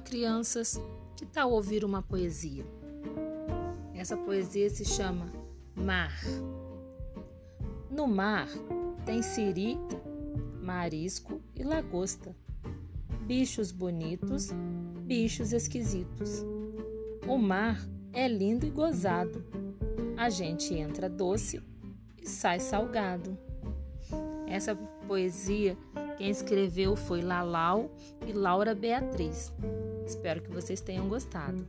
crianças, que tal ouvir uma poesia? Essa poesia se chama Mar. No mar tem siri, marisco e lagosta. Bichos bonitos, bichos esquisitos. O mar é lindo e gozado. A gente entra doce e sai salgado. Essa poesia quem escreveu foi Lalau e Laura Beatriz. Espero que vocês tenham gostado.